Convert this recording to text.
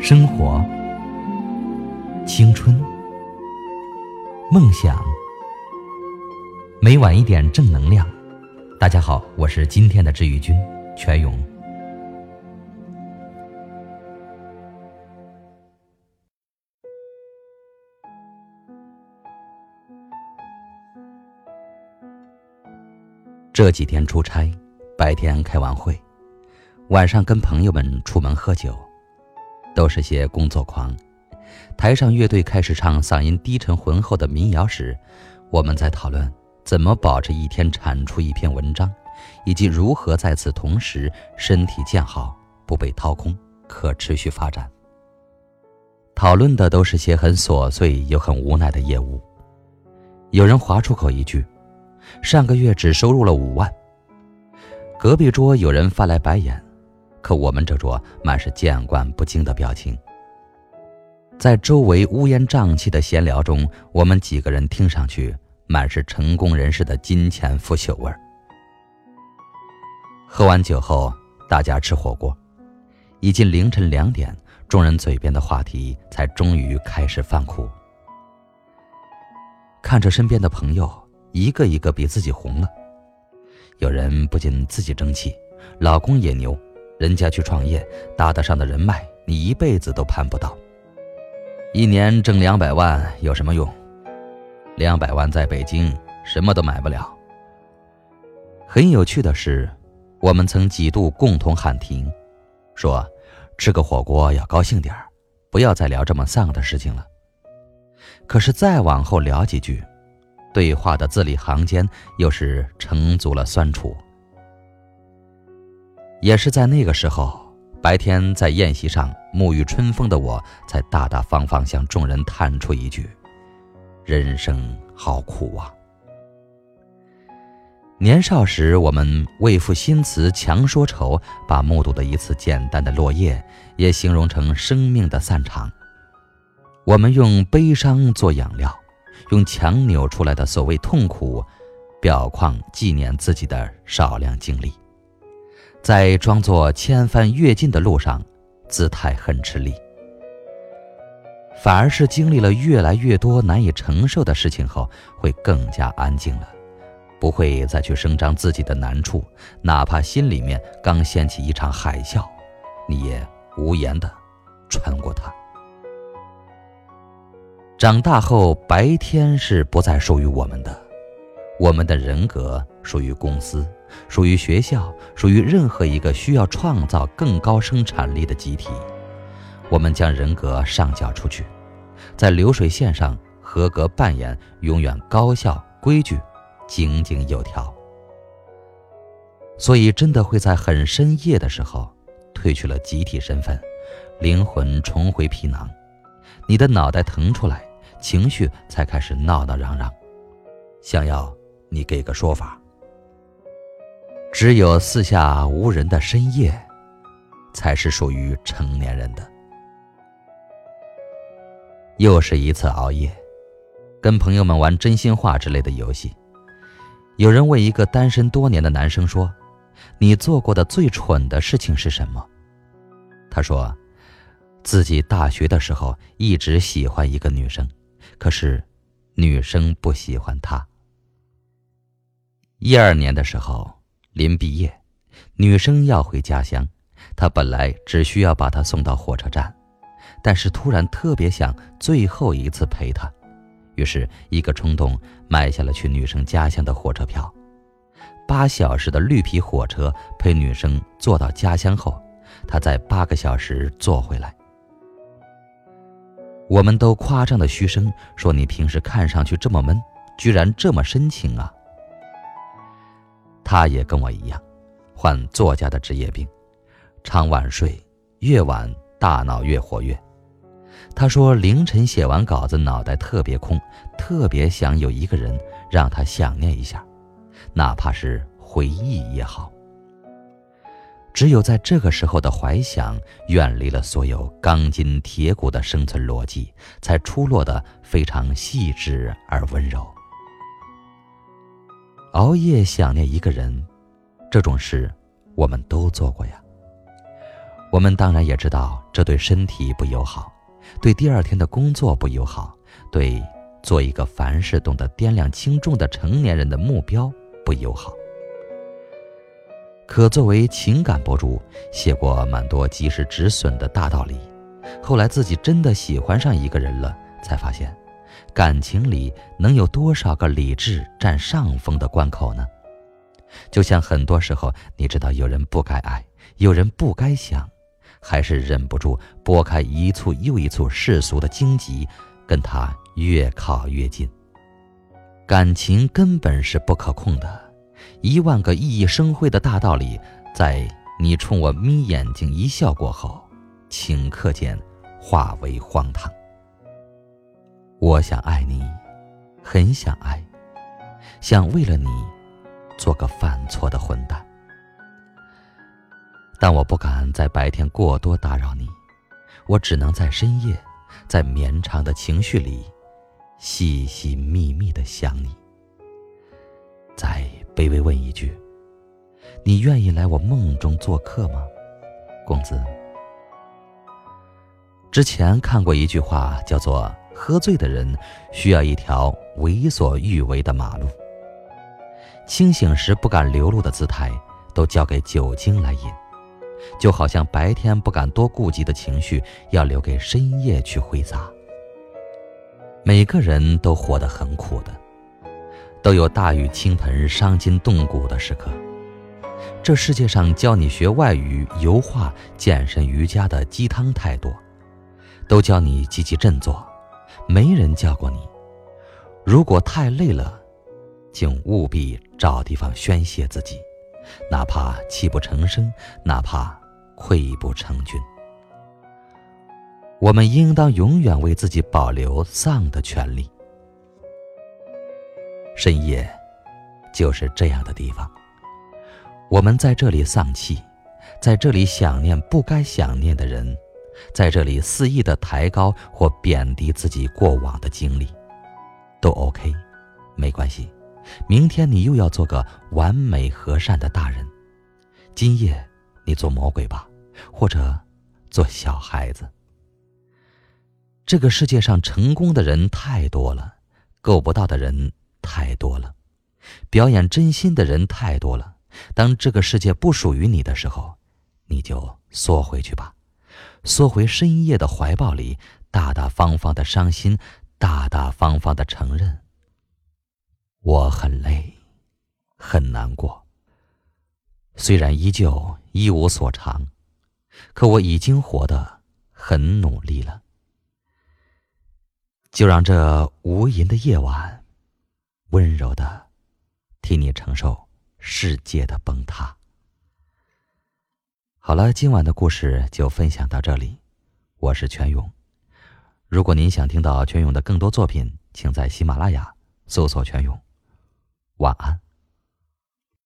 生活、青春、梦想，每晚一点正能量。大家好，我是今天的治愈君全勇。这几天出差，白天开完会，晚上跟朋友们出门喝酒，都是些工作狂。台上乐队开始唱嗓音低沉浑厚的民谣时，我们在讨论怎么保持一天产出一篇文章，以及如何在此同时身体健好、不被掏空、可持续发展。讨论的都是些很琐碎又很无奈的业务。有人划出口一句。上个月只收入了五万。隔壁桌有人翻来白眼，可我们这桌满是见惯不惊的表情。在周围乌烟瘴气的闲聊中，我们几个人听上去满是成功人士的金钱腐朽味儿。喝完酒后，大家吃火锅，已近凌晨两点，众人嘴边的话题才终于开始泛苦。看着身边的朋友。一个一个比自己红了，有人不仅自己争气，老公也牛，人家去创业，搭得上的人脉，你一辈子都攀不到。一年挣两百万有什么用？两百万在北京什么都买不了。很有趣的是，我们曾几度共同喊停，说吃个火锅要高兴点儿，不要再聊这么丧的事情了。可是再往后聊几句。对话的字里行间，又是成足了酸楚。也是在那个时候，白天在宴席上沐浴春风的我，才大大方方向众人叹出一句：“人生好苦啊！”年少时，我们为赋新词强说愁，把目睹的一次简单的落叶，也形容成生命的散场。我们用悲伤做养料。用强扭出来的所谓痛苦，表框纪念自己的少量经历，在装作千帆跃进的路上，姿态很吃力。反而是经历了越来越多难以承受的事情后，会更加安静了，不会再去声张自己的难处，哪怕心里面刚掀起一场海啸，你也无言的穿过它。长大后，白天是不再属于我们的，我们的人格属于公司，属于学校，属于任何一个需要创造更高生产力的集体。我们将人格上缴出去，在流水线上合格扮演，永远高效、规矩、井井有条。所以，真的会在很深夜的时候，褪去了集体身份，灵魂重回皮囊，你的脑袋腾出来。情绪才开始闹闹嚷嚷，想要你给个说法。只有四下无人的深夜，才是属于成年人的。又是一次熬夜，跟朋友们玩真心话之类的游戏。有人问一个单身多年的男生说：“你做过的最蠢的事情是什么？”他说：“自己大学的时候一直喜欢一个女生。”可是，女生不喜欢他。一二年的时候，临毕业，女生要回家乡，他本来只需要把她送到火车站，但是突然特别想最后一次陪她，于是一个冲动买下了去女生家乡的火车票，八小时的绿皮火车陪女生坐到家乡后，他在八个小时坐回来。我们都夸张的嘘声说：“你平时看上去这么闷，居然这么深情啊！”他也跟我一样，患作家的职业病，常晚睡，越晚大脑越活跃。他说凌晨写完稿子，脑袋特别空，特别想有一个人让他想念一下，哪怕是回忆也好。只有在这个时候的怀想，远离了所有钢筋铁骨的生存逻辑，才出落得非常细致而温柔。熬夜想念一个人，这种事，我们都做过呀。我们当然也知道，这对身体不友好，对第二天的工作不友好，对做一个凡事懂得掂量轻重的成年人的目标不友好。可作为情感博主，写过蛮多及时止损的大道理。后来自己真的喜欢上一个人了，才发现，感情里能有多少个理智占上风的关口呢？就像很多时候，你知道有人不该爱，有人不该想，还是忍不住拨开一簇又一簇世俗的荆棘，跟他越靠越近。感情根本是不可控的，一万个熠熠生辉的大道理，在你冲我眯眼睛一笑过后，顷刻间化为荒唐。我想爱你，很想爱，想为了你。做个犯错的混蛋，但我不敢在白天过多打扰你，我只能在深夜，在绵长的情绪里，细细密密的想你。再卑微问一句，你愿意来我梦中做客吗，公子？之前看过一句话，叫做“喝醉的人需要一条为所欲为的马路”。清醒时不敢流露的姿态，都交给酒精来饮，就好像白天不敢多顾及的情绪，要留给深夜去挥洒。每个人都活得很苦的，都有大雨倾盆、伤筋动骨的时刻。这世界上教你学外语、油画、健身、瑜伽的鸡汤太多，都教你积极振作，没人教过你，如果太累了。请务必找地方宣泄自己，哪怕泣不成声，哪怕溃不成军。我们应当永远为自己保留丧的权利。深夜，就是这样的地方。我们在这里丧气，在这里想念不该想念的人，在这里肆意的抬高或贬低自己过往的经历，都 OK，没关系。明天你又要做个完美和善的大人，今夜你做魔鬼吧，或者做小孩子。这个世界上成功的人太多了，够不到的人太多了，表演真心的人太多了。当这个世界不属于你的时候，你就缩回去吧，缩回深夜的怀抱里，大大方方的伤心，大大方方的承认。我很累，很难过。虽然依旧一无所长，可我已经活得很努力了。就让这无垠的夜晚，温柔的替你承受世界的崩塌。好了，今晚的故事就分享到这里。我是全勇。如果您想听到全勇的更多作品，请在喜马拉雅搜索“全勇”。晚安。